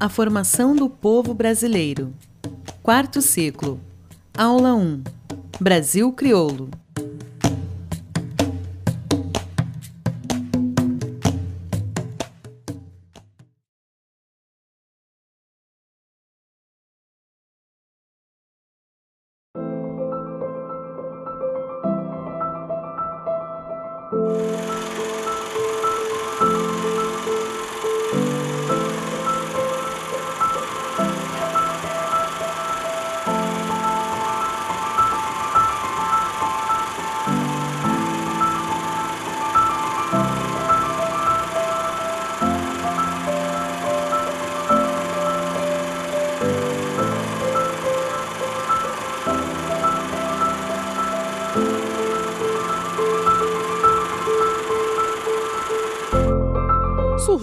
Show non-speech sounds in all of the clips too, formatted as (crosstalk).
A formação do povo brasileiro. Quarto ciclo. Aula 1. Brasil Crioulo.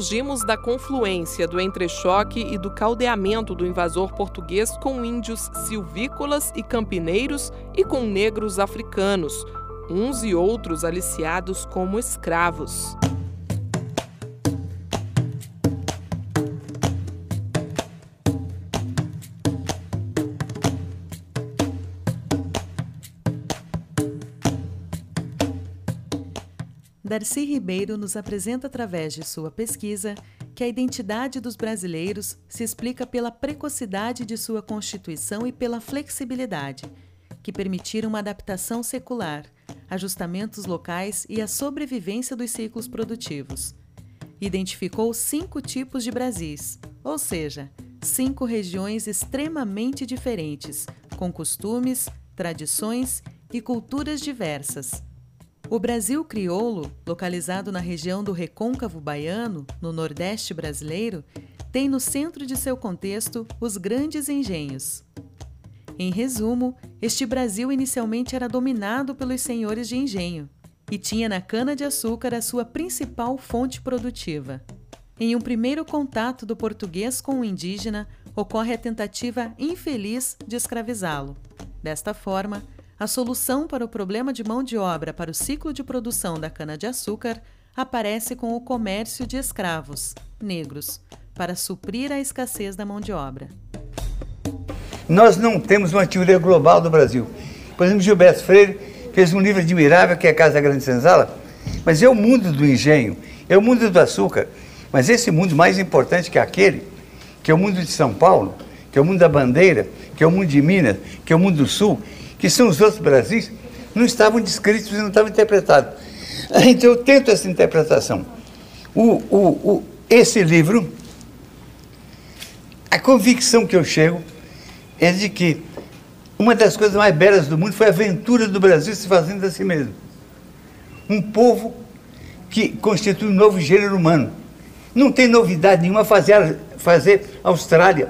Surgimos da confluência do entrechoque e do caldeamento do invasor português com índios silvícolas e campineiros e com negros africanos, uns e outros aliciados como escravos. Darcy Ribeiro nos apresenta através de sua pesquisa que a identidade dos brasileiros se explica pela precocidade de sua constituição e pela flexibilidade, que permitiram uma adaptação secular, ajustamentos locais e a sobrevivência dos ciclos produtivos. Identificou cinco tipos de Brasis, ou seja, cinco regiões extremamente diferentes, com costumes, tradições e culturas diversas o Brasil crioulo, localizado na região do Recôncavo Baiano, no Nordeste brasileiro, tem no centro de seu contexto os grandes engenhos. Em resumo, este Brasil inicialmente era dominado pelos senhores de engenho e tinha na cana-de-açúcar a sua principal fonte produtiva. Em um primeiro contato do português com o indígena, ocorre a tentativa infeliz de escravizá-lo. Desta forma, a solução para o problema de mão de obra para o ciclo de produção da cana-de-açúcar aparece com o comércio de escravos, negros, para suprir a escassez da mão de obra. Nós não temos uma teoria global do Brasil. Por exemplo, Gilberto Freire fez um livro admirável que é Casa Grande Senzala, mas é o mundo do engenho, é o mundo do açúcar. Mas esse mundo mais importante que aquele, que é o mundo de São Paulo, que é o mundo da bandeira, que é o mundo de Minas, que é o mundo do Sul, que são os outros Brasis, não estavam descritos e não estavam interpretados. (laughs) Então eu tento essa interpretação. O, o, o, esse livro, a convicção que eu chego é de que uma das coisas mais belas do mundo foi a aventura do Brasil se fazendo a si mesmo. Um povo que constitui um novo gênero humano. Não tem novidade nenhuma fazer, fazer Austrália.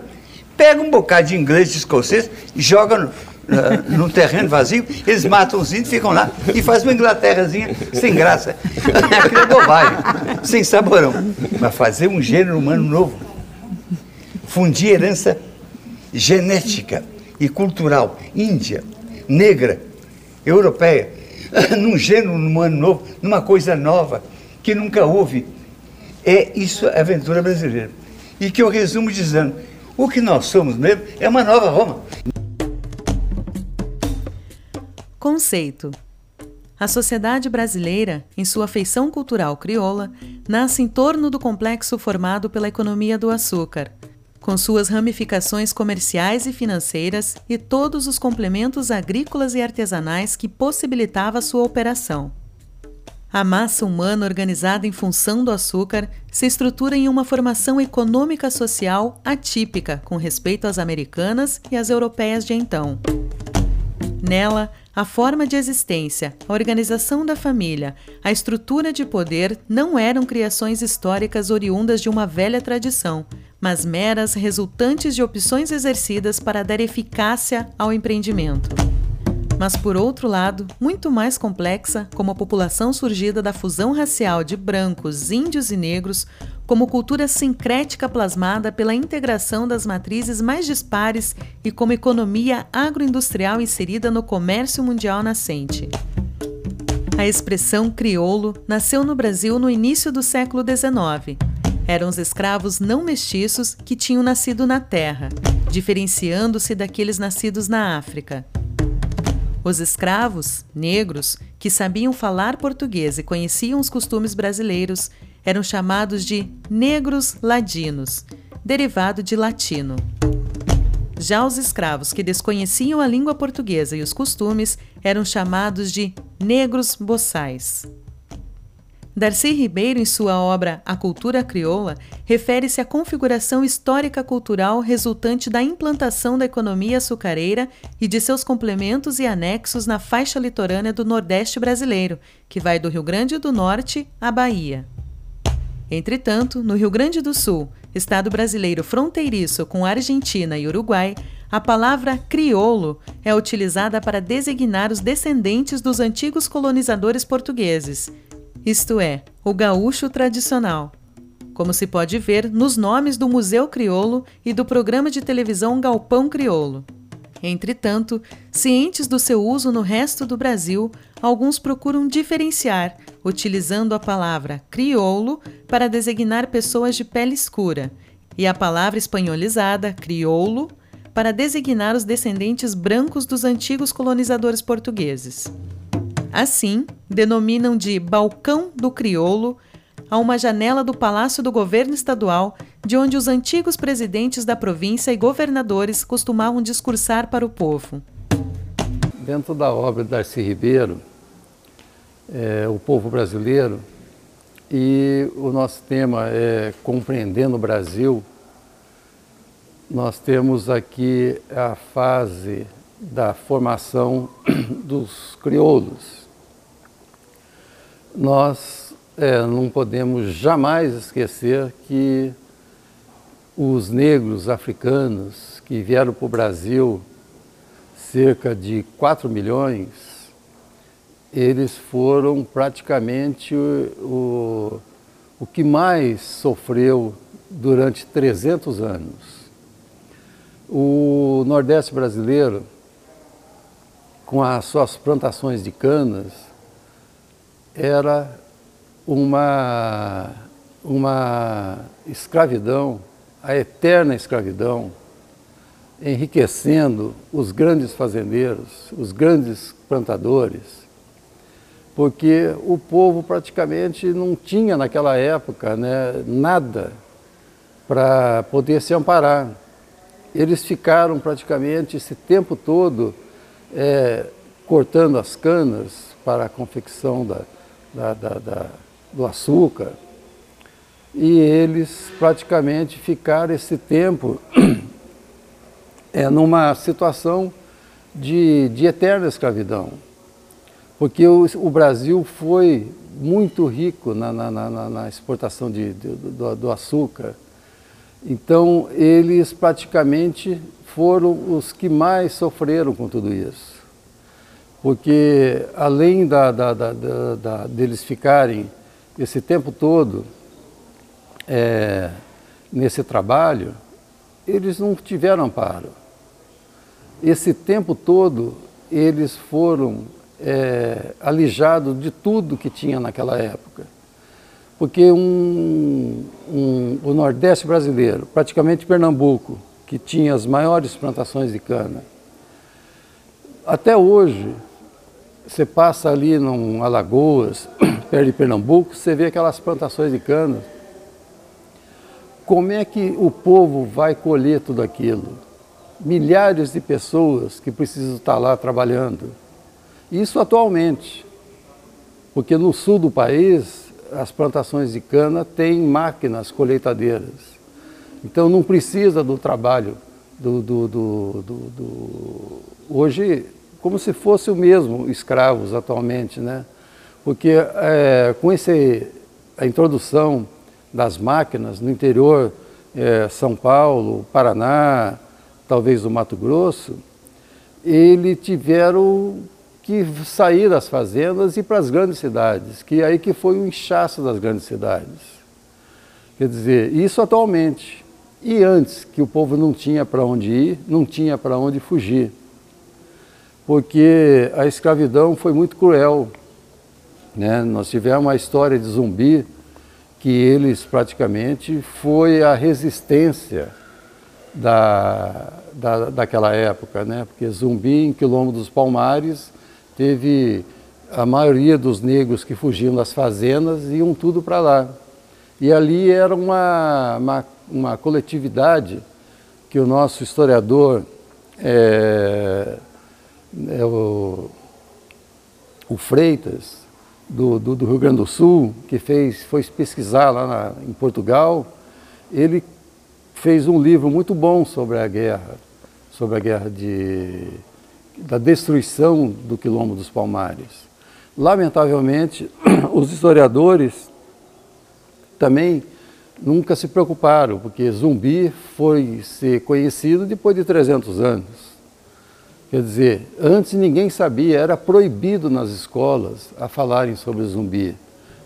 Pega um bocado de inglês e escocês joga no, uh, num terreno vazio, eles matam os índios, ficam lá e fazem uma Inglaterrazinha sem graça. (laughs) Aquilo é bobagem, sem saborão. Mas fazer um gênero humano novo, fundir herança genética e cultural, índia, negra, europeia, (laughs) num gênero humano novo, numa coisa nova, que nunca houve. É isso a aventura brasileira. E que eu resumo dizendo, o que nós somos mesmo é uma nova Roma. Conceito: A sociedade brasileira, em sua feição cultural crioula, nasce em torno do complexo formado pela economia do açúcar, com suas ramificações comerciais e financeiras e todos os complementos agrícolas e artesanais que possibilitava sua operação. A massa humana organizada em função do açúcar se estrutura em uma formação econômica social atípica com respeito às americanas e às europeias de então. Nela, a forma de existência, a organização da família, a estrutura de poder não eram criações históricas oriundas de uma velha tradição, mas meras resultantes de opções exercidas para dar eficácia ao empreendimento. Mas, por outro lado, muito mais complexa, como a população surgida da fusão racial de brancos, índios e negros, como cultura sincrética plasmada pela integração das matrizes mais dispares e como economia agroindustrial inserida no comércio mundial nascente. A expressão crioulo nasceu no Brasil no início do século XIX. eram os escravos não mestiços que tinham nascido na terra, diferenciando-se daqueles nascidos na África. Os escravos, negros, que sabiam falar português e conheciam os costumes brasileiros, eram chamados de negros ladinos, derivado de latino. Já os escravos que desconheciam a língua portuguesa e os costumes eram chamados de negros boçais. Darcy Ribeiro, em sua obra A Cultura Crioula, refere-se à configuração histórica cultural resultante da implantação da economia açucareira e de seus complementos e anexos na faixa litorânea do Nordeste brasileiro, que vai do Rio Grande do Norte à Bahia. Entretanto, no Rio Grande do Sul, estado brasileiro fronteiriço com Argentina e Uruguai, a palavra crioulo é utilizada para designar os descendentes dos antigos colonizadores portugueses, isto é, o gaúcho tradicional. Como se pode ver nos nomes do Museu Crioulo e do programa de televisão Galpão Crioulo. Entretanto, cientes do seu uso no resto do Brasil, alguns procuram diferenciar, utilizando a palavra crioulo para designar pessoas de pele escura, e a palavra espanholizada, crioulo, para designar os descendentes brancos dos antigos colonizadores portugueses. Assim, denominam de balcão do crioulo a uma janela do Palácio do Governo Estadual, de onde os antigos presidentes da província e governadores costumavam discursar para o povo. Dentro da obra de Darcy Ribeiro, é, O Povo Brasileiro, e o nosso tema é Compreendendo o Brasil, nós temos aqui a fase da formação dos crioulos nós é, não podemos jamais esquecer que os negros africanos que vieram para o Brasil, cerca de 4 milhões, eles foram praticamente o, o que mais sofreu durante 300 anos. O Nordeste brasileiro, com as suas plantações de canas, era uma, uma escravidão, a eterna escravidão, enriquecendo os grandes fazendeiros, os grandes plantadores, porque o povo praticamente não tinha naquela época né, nada para poder se amparar. Eles ficaram praticamente esse tempo todo é, cortando as canas para a confecção da, da, da, da, do açúcar, e eles praticamente ficaram esse tempo (clears throat) é, numa situação de, de eterna escravidão. Porque o, o Brasil foi muito rico na, na, na, na exportação de, de, do, do açúcar. Então, eles praticamente foram os que mais sofreram com tudo isso porque além da, da, da, da, deles ficarem esse tempo todo é, nesse trabalho, eles não tiveram amparo. Esse tempo todo eles foram é, alijados de tudo que tinha naquela época. Porque um, um, o Nordeste brasileiro, praticamente Pernambuco, que tinha as maiores plantações de cana, até hoje você passa ali em Alagoas, (clears throat) perto de Pernambuco, você vê aquelas plantações de cana. Como é que o povo vai colher tudo aquilo? Milhares de pessoas que precisam estar lá trabalhando. Isso atualmente, porque no sul do país as plantações de cana têm máquinas colheitadeiras. Então não precisa do trabalho do, do, do, do hoje como se fosse o mesmo escravos atualmente, né? Porque é, com esse, a introdução das máquinas no interior, é, São Paulo, Paraná, talvez o Mato Grosso, eles tiveram que sair das fazendas e para as grandes cidades, que aí que foi o inchaço das grandes cidades. Quer dizer, isso atualmente. E antes, que o povo não tinha para onde ir, não tinha para onde fugir porque a escravidão foi muito cruel. Né? Nós tivemos uma história de zumbi que eles praticamente foi a resistência da, da, daquela época, né? porque Zumbi, em Quilombo dos Palmares, teve a maioria dos negros que fugiam das fazendas iam tudo para lá. E ali era uma, uma, uma, coletividade que o nosso historiador, é, é o, o, Freitas, do, do, do, Rio Grande do Sul, que fez, foi pesquisar lá na, em Portugal, ele fez um livro muito bom sobre a guerra, sobre a guerra de, da destruição do Quilombo dos Palmares. Lamentavelmente, (clears throat) os historiadores também nunca se preocuparam, porque Zumbi foi ser conhecido depois de 300 anos. Quer dizer, antes ninguém sabia, era proibido nas escolas a falarem sobre Zumbi,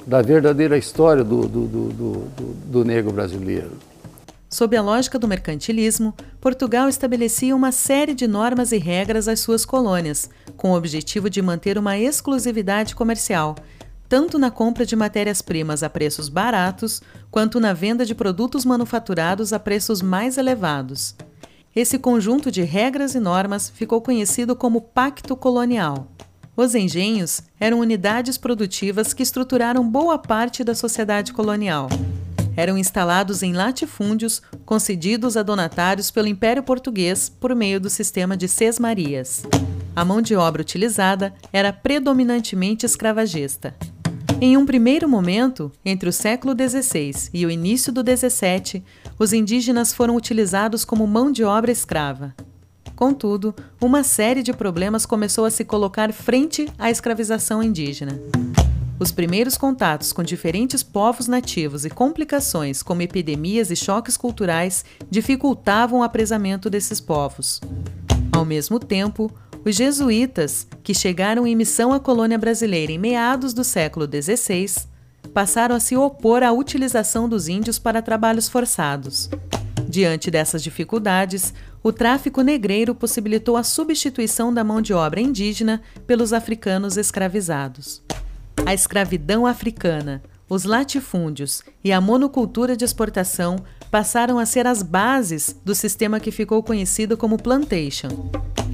da verdadeira história do, do, do, do, negro brasileiro. Sob a lógica do mercantilismo, Portugal estabelecia uma série de normas e regras às suas colônias, com o objetivo de manter uma exclusividade comercial, tanto na compra de matérias-primas a preços baratos, quanto na venda de produtos manufaturados a preços mais elevados. Esse conjunto de regras e normas ficou conhecido como Pacto Colonial. Os engenhos eram unidades produtivas que estruturaram boa parte da sociedade colonial eram instalados em latifúndios concedidos a donatários pelo Império Português por meio do sistema de sesmarias. A mão de obra utilizada era predominantemente escravagista. Em um primeiro momento, entre o século XVI e o início do XVII, os indígenas foram utilizados como mão de obra escrava. Contudo, uma série de problemas começou a se colocar frente à escravização indígena. Os primeiros contatos com diferentes povos nativos e complicações, como epidemias e choques culturais, dificultavam o apresamento desses povos. Ao mesmo tempo, os jesuítas, que chegaram em missão à colônia brasileira em meados do século XVI, passaram a se opor à utilização dos índios para trabalhos forçados. Diante dessas dificuldades, o tráfico negreiro possibilitou a substituição da mão de obra indígena pelos africanos escravizados. A escravidão africana, os latifúndios e a monocultura de exportação passaram a ser as bases do sistema que ficou conhecido como plantation.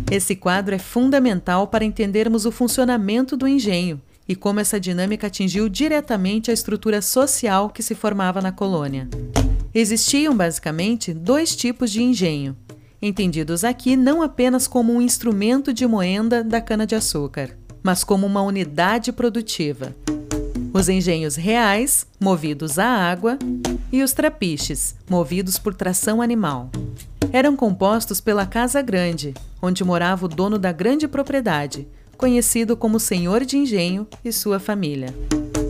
Esse quadro é fundamental para entendermos o funcionamento do engenho e como essa dinâmica atingiu diretamente a estrutura social que se formava na colônia. Existiam basicamente dois tipos de engenho, entendidos aqui não apenas como um instrumento de moenda da cana-de-açúcar mas como uma unidade produtiva. Os engenhos reais, movidos a água, e os trapiches, movidos por tração animal. Eram compostos pela Casa Grande, onde morava o dono da grande propriedade, conhecido como Senhor de Engenho e sua família.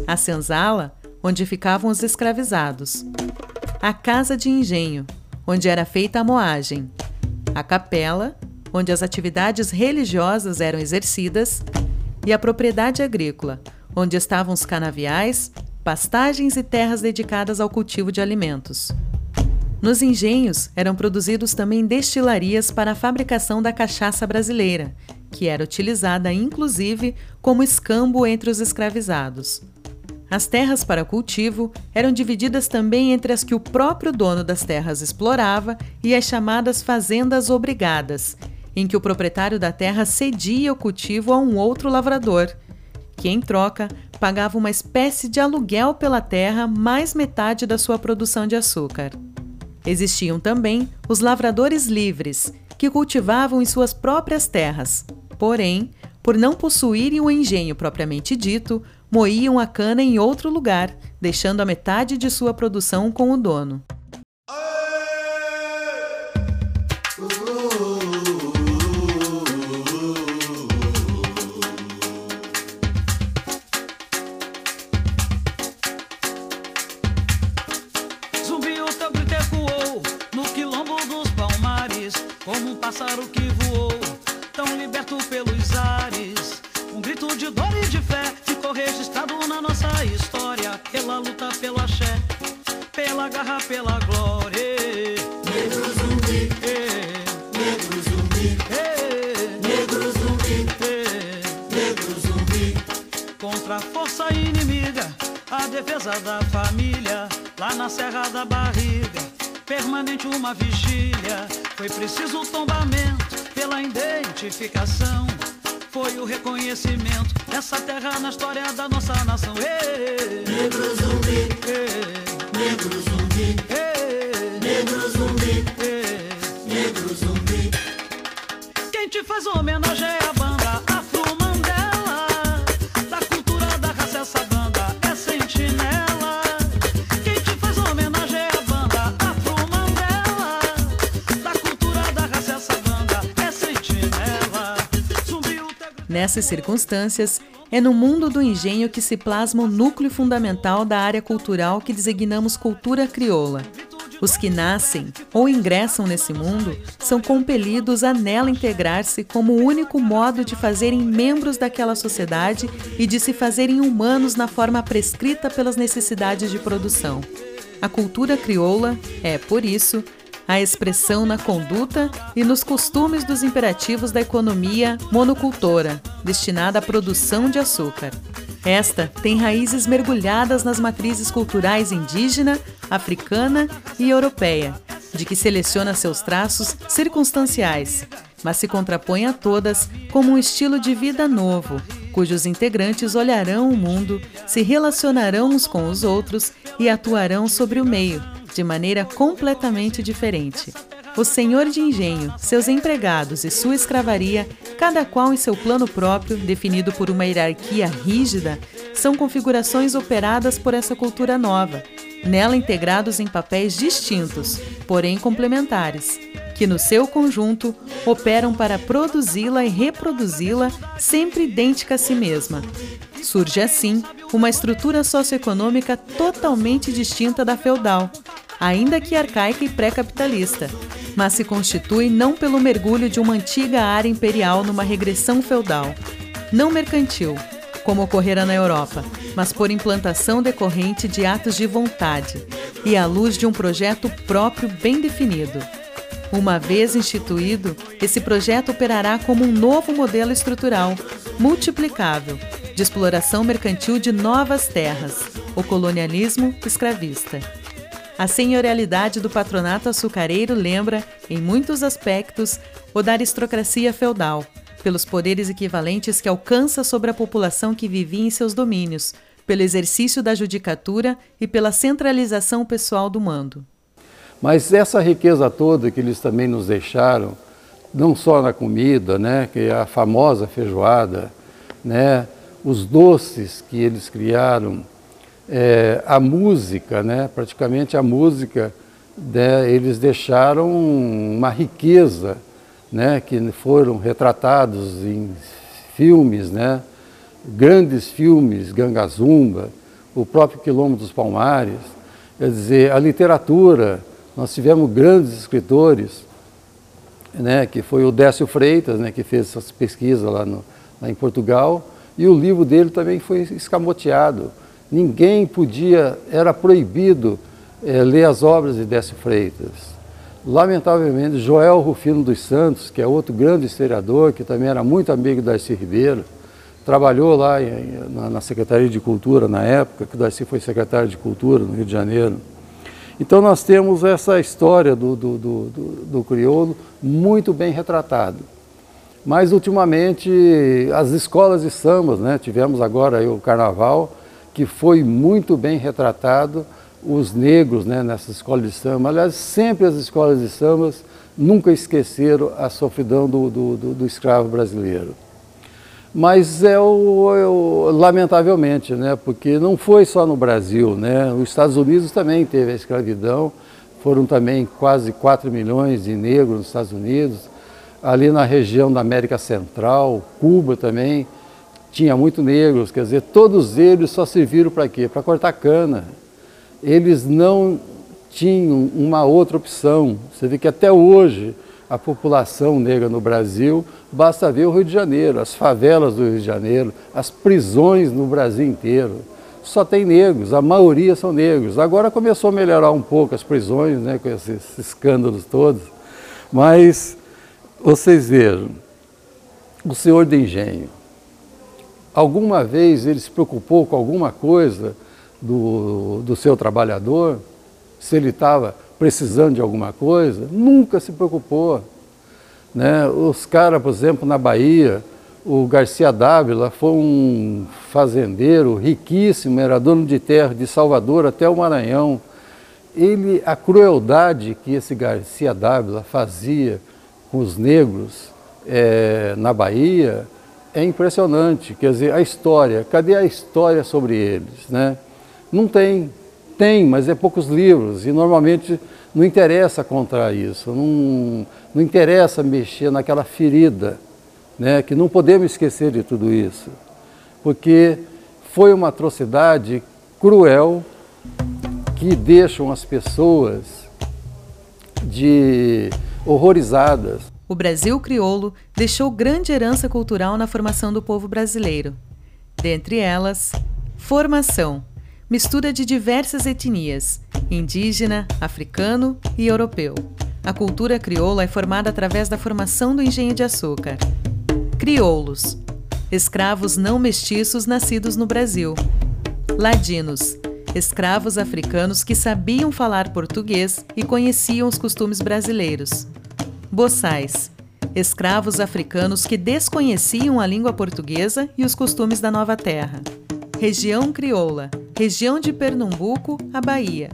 A senzala, onde ficavam os escravizados. A Casa de Engenho, onde era feita a moagem. A capela, onde as atividades religiosas eram exercidas e a propriedade agrícola, onde estavam os canaviais, pastagens e terras dedicadas ao cultivo de alimentos. Nos engenhos eram produzidos também destilarias para a fabricação da cachaça brasileira, que era utilizada inclusive como escambo entre os escravizados. As terras para cultivo eram divididas também entre as que o próprio dono das terras explorava e as chamadas fazendas obrigadas, em que o proprietário da terra cedia o cultivo a um outro lavrador, que, em troca, pagava uma espécie de aluguel pela terra mais metade da sua produção de açúcar. Existiam também os lavradores livres, que cultivavam em suas próprias terras, porém, por não possuírem o engenho propriamente dito, moíam a cana em outro lugar, deixando a metade de sua produção com o dono. Defesa da família lá na Serra da Barriga, permanente uma vigília. Foi preciso o tombamento pela identificação. Foi o reconhecimento dessa terra na história da nossa nação. Ei, negro zumbi, Ei, negro zumbi, Ei, negro zumbi, Ei, negro zumbi. Quem te faz homenagem é a Nessas circunstâncias, é no mundo do engenho que se plasma o núcleo fundamental da área cultural que designamos cultura crioula. Os que nascem ou ingressam nesse mundo são compelidos a nela integrar-se como o único modo de fazerem membros daquela sociedade e de se fazerem humanos na forma prescrita pelas necessidades de produção. A cultura crioula é, por isso, a expressão na conduta e nos costumes dos imperativos da economia monocultora, destinada à produção de açúcar. Esta tem raízes mergulhadas nas matrizes culturais indígena, africana e europeia, de que seleciona seus traços circunstanciais, mas se contrapõe a todas como um estilo de vida novo, cujos integrantes olharão o mundo, se relacionarão uns com os outros e atuarão sobre o meio, de maneira completamente diferente. O senhor de engenho, seus empregados e sua escravaria, cada qual em seu plano próprio, definido por uma hierarquia rígida, são configurações operadas por essa cultura nova, nela integrados em papéis distintos, porém complementares, que no seu conjunto operam para produzi-la e reproduzi-la sempre idêntica a si mesma. Surge assim uma estrutura socioeconômica totalmente distinta da feudal, ainda que arcaica e pré-capitalista, mas se constitui não pelo mergulho de uma antiga área imperial numa regressão feudal, não mercantil, como ocorrera na Europa, mas por implantação decorrente de atos de vontade e à luz de um projeto próprio bem definido. Uma vez instituído, esse projeto operará como um novo modelo estrutural, multiplicável, de exploração mercantil de novas terras, o colonialismo escravista. A senhorialidade do patronato açucareiro lembra, em muitos aspectos, o da aristocracia feudal, pelos poderes equivalentes que alcança sobre a população que vivia em seus domínios, pelo exercício da judicatura e pela centralização pessoal do mando. Mas essa riqueza toda que eles também nos deixaram, não só na comida, né, que é a famosa feijoada, né, os doces que eles criaram, é, a música, né? praticamente a música, né? eles deixaram uma riqueza, né? que foram retratados em filmes, né? grandes filmes, Gangazumba, o próprio Quilombo dos Palmares, quer dizer, a literatura, nós tivemos grandes escritores, né, que foi o Décio Freitas, né, que fez essas pesquisas lá, no, lá em Portugal, e o livro dele também foi escamoteado ninguém podia, era proibido é, ler as obras de Décio Freitas. Lamentavelmente, Joel Rufino dos Santos, que é outro grande historiador, que também era muito amigo do Darcy Ribeiro, trabalhou lá em, na, na, Secretaria de Cultura na época, que Darcy foi secretário de Cultura no Rio de Janeiro. Então nós temos essa história do, do, do, do, do crioulo muito bem retratado. Mas ultimamente as escolas de sambas, né? tivemos agora o carnaval, que foi muito bem retratado os negros né, nessa escola de samba. Aliás, sempre as escolas de sambas nunca esqueceram a sofridão do, do, do, do escravo brasileiro. Mas é é o, lamentavelmente, né, porque não foi só no Brasil, né, os Estados Unidos também teve a escravidão, foram também quase 4 milhões de negros nos Estados Unidos, ali na região da América Central, Cuba também, tinha muito negros, quer dizer, todos eles só serviram para quê? Para cortar cana. Eles não tinham uma outra opção. Você vê que até hoje a população negra no Brasil, basta ver o Rio de Janeiro, as favelas do Rio de Janeiro, as prisões no Brasil inteiro. Só tem negros, a maioria são negros. Agora começou a melhorar um pouco as prisões, né, com esses escândalos todos. Mas vocês vejam, o senhor de engenho, Alguma vez ele se preocupou com alguma coisa do, do seu trabalhador? se ele estava precisando de alguma coisa, nunca se preocupou. Né? Os caras, por exemplo, na Bahia, o Garcia Dávila foi um fazendeiro riquíssimo, era dono de terra de Salvador até o Maranhão. Ele, a crueldade que esse Garcia Dávila fazia com os negros é, na Bahia é impressionante. Quer dizer, a história, cadê a história sobre eles? Né? Não tem. Tem, mas é poucos livros e normalmente não interessa contra isso, não, não interessa mexer naquela ferida, né, que não podemos esquecer de tudo isso, porque foi uma atrocidade cruel que deixam as pessoas de horrorizadas. O Brasil crioulo deixou grande herança cultural na formação do povo brasileiro. Dentre elas, formação mistura de diversas etnias, indígena, africano e europeu. A cultura crioula é formada através da formação do engenho de açúcar. Crioulos, escravos não mestiços nascidos no Brasil. Ladinos, escravos africanos que sabiam falar português e conheciam os costumes brasileiros. Boçais, escravos africanos que desconheciam a língua portuguesa e os costumes da nova terra. Região crioula, região de Pernambuco, a Bahia.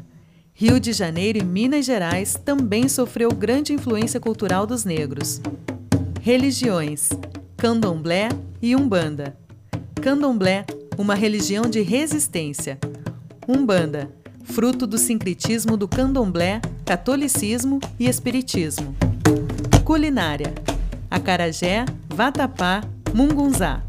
Rio de Janeiro e Minas Gerais também sofreu grande influência cultural dos negros. Religiões: Candomblé e Umbanda. Candomblé, uma religião de resistência. Umbanda, fruto do sincretismo do candomblé, catolicismo e espiritismo. Culinária: acarajé, vatapá, mungunzá.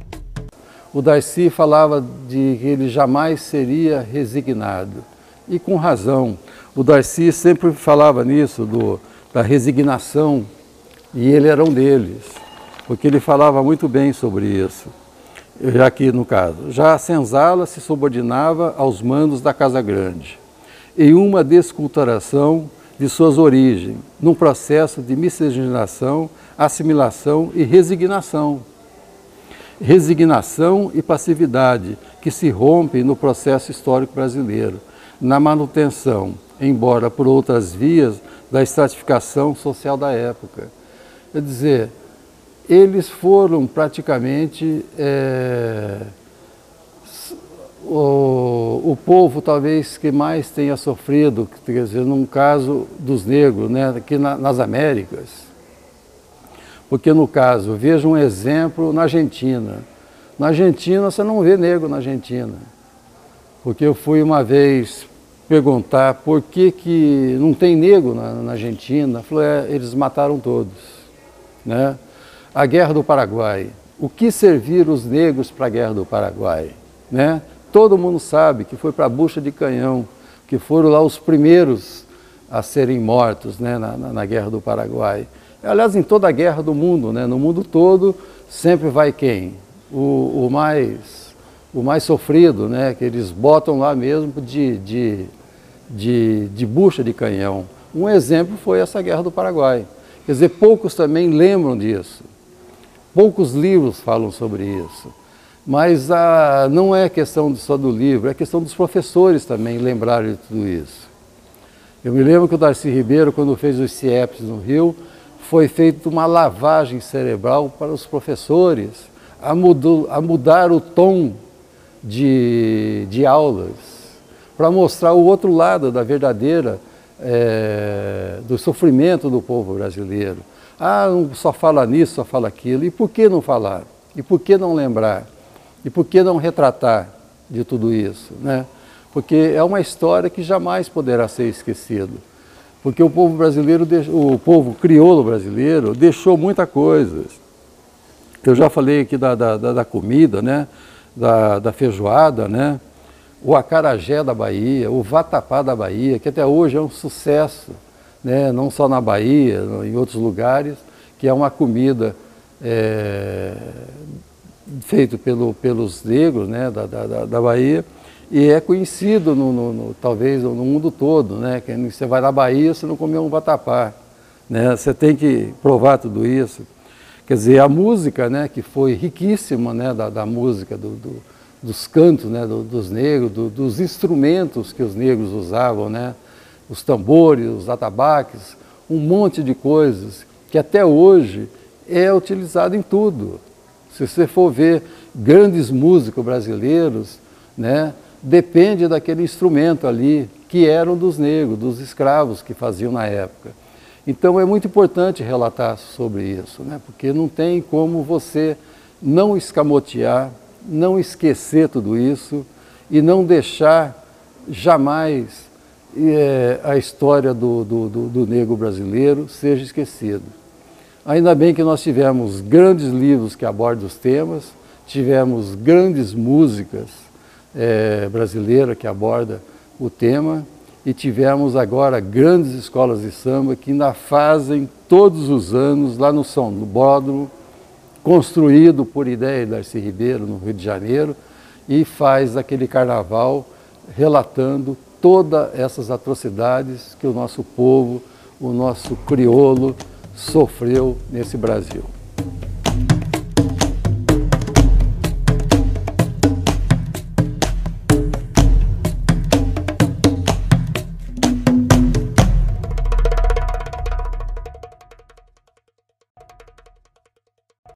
O Darcy falava de que ele jamais seria resignado. E com razão. O Darcy sempre falava nisso, do, da resignação, e ele era um deles, porque ele falava muito bem sobre isso. Já aqui no caso, já a senzala se subordinava aos mandos da Casa Grande, em uma desculturação de suas origens, num processo de miscigenação, assimilação e resignação resignação e passividade que se rompem no processo histórico brasileiro, na manutenção, embora por outras vias, da estratificação social da época. Quer dizer, eles foram praticamente é, o, o, povo talvez que mais tenha sofrido, quer dizer, num caso dos negros, né, aqui na, nas Américas, porque no caso, veja um exemplo na Argentina. Na Argentina você não vê negro na Argentina. Porque eu fui uma vez perguntar por que, que não tem negro na, na Argentina. Falou, é, eles mataram todos. Né? A Guerra do Paraguai. O que serviram os negros para a Guerra do Paraguai? Né? Todo mundo sabe que foi para a bucha de canhão, que foram lá os primeiros a serem mortos né, na, na, Guerra do Paraguai. Aliás, em toda a guerra do mundo, né? no mundo todo, sempre vai quem? O, o, mais, o mais sofrido, né? que eles botam lá mesmo de, de, de, de bucha de canhão. Um exemplo foi essa guerra do Paraguai. Quer dizer, poucos também lembram disso. Poucos livros falam sobre isso. Mas a, não é questão só do livro, é questão dos professores também lembrarem de tudo isso. Eu me lembro que o Darcy Ribeiro, quando fez os CIEPs no Rio, foi feita uma lavagem cerebral para os professores a, mudou, a mudar o tom de, de aulas, para mostrar o outro lado da verdadeira, é, do sofrimento do povo brasileiro. Ah, só fala nisso, só fala aquilo. E por que não falar? E por que não lembrar? E por que não retratar de tudo isso? Né? Porque é uma história que jamais poderá ser esquecida porque o povo brasileiro, o povo crioulo brasileiro deixou muita coisa. Eu já falei aqui da, da, da comida, né? Da, da, feijoada, né? o acarajé da Bahia, o vatapá da Bahia, que até hoje é um sucesso, né? não só na Bahia, em outros lugares, que é uma comida é, feita pelo, pelos negros né? da, da, da Bahia, e é conhecido, no, no, no, talvez, no mundo todo, né? Que você vai na Bahia, você não comeu um vatapá, né? Você tem que provar tudo isso. Quer dizer, a música, né? Que foi riquíssima, né? Da, da música, do, do, dos cantos, né? Do, dos negros, do, dos instrumentos que os negros usavam, né? os tambores, os atabaques, um monte de coisas que até hoje é utilizado em tudo. Se você for ver grandes músicos brasileiros, né, depende daquele instrumento ali que eram dos negros, dos escravos que faziam na época. Então é muito importante relatar sobre isso, né, porque não tem como você não escamotear, não esquecer tudo isso e não deixar jamais é, a história do, do, do, do negro brasileiro seja esquecido. Ainda bem que nós tivemos grandes livros que abordam os temas, tivemos grandes músicas é, brasileiras que abordam o tema e tivemos agora grandes escolas de samba que ainda fazem todos os anos lá no São no Bódromo, construído por ideia de Darcy Ribeiro no Rio de Janeiro e faz aquele carnaval relatando todas essas atrocidades que o nosso povo, o nosso crioulo, sofreu nesse Brasil.